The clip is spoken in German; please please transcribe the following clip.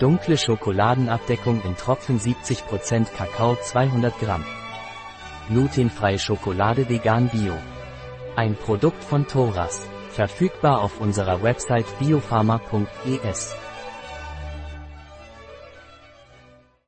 Dunkle Schokoladenabdeckung in Tropfen 70% Kakao 200 Gramm. Glutenfreie Schokolade vegan bio. Ein Produkt von Thoras. Verfügbar auf unserer Website biopharma.es.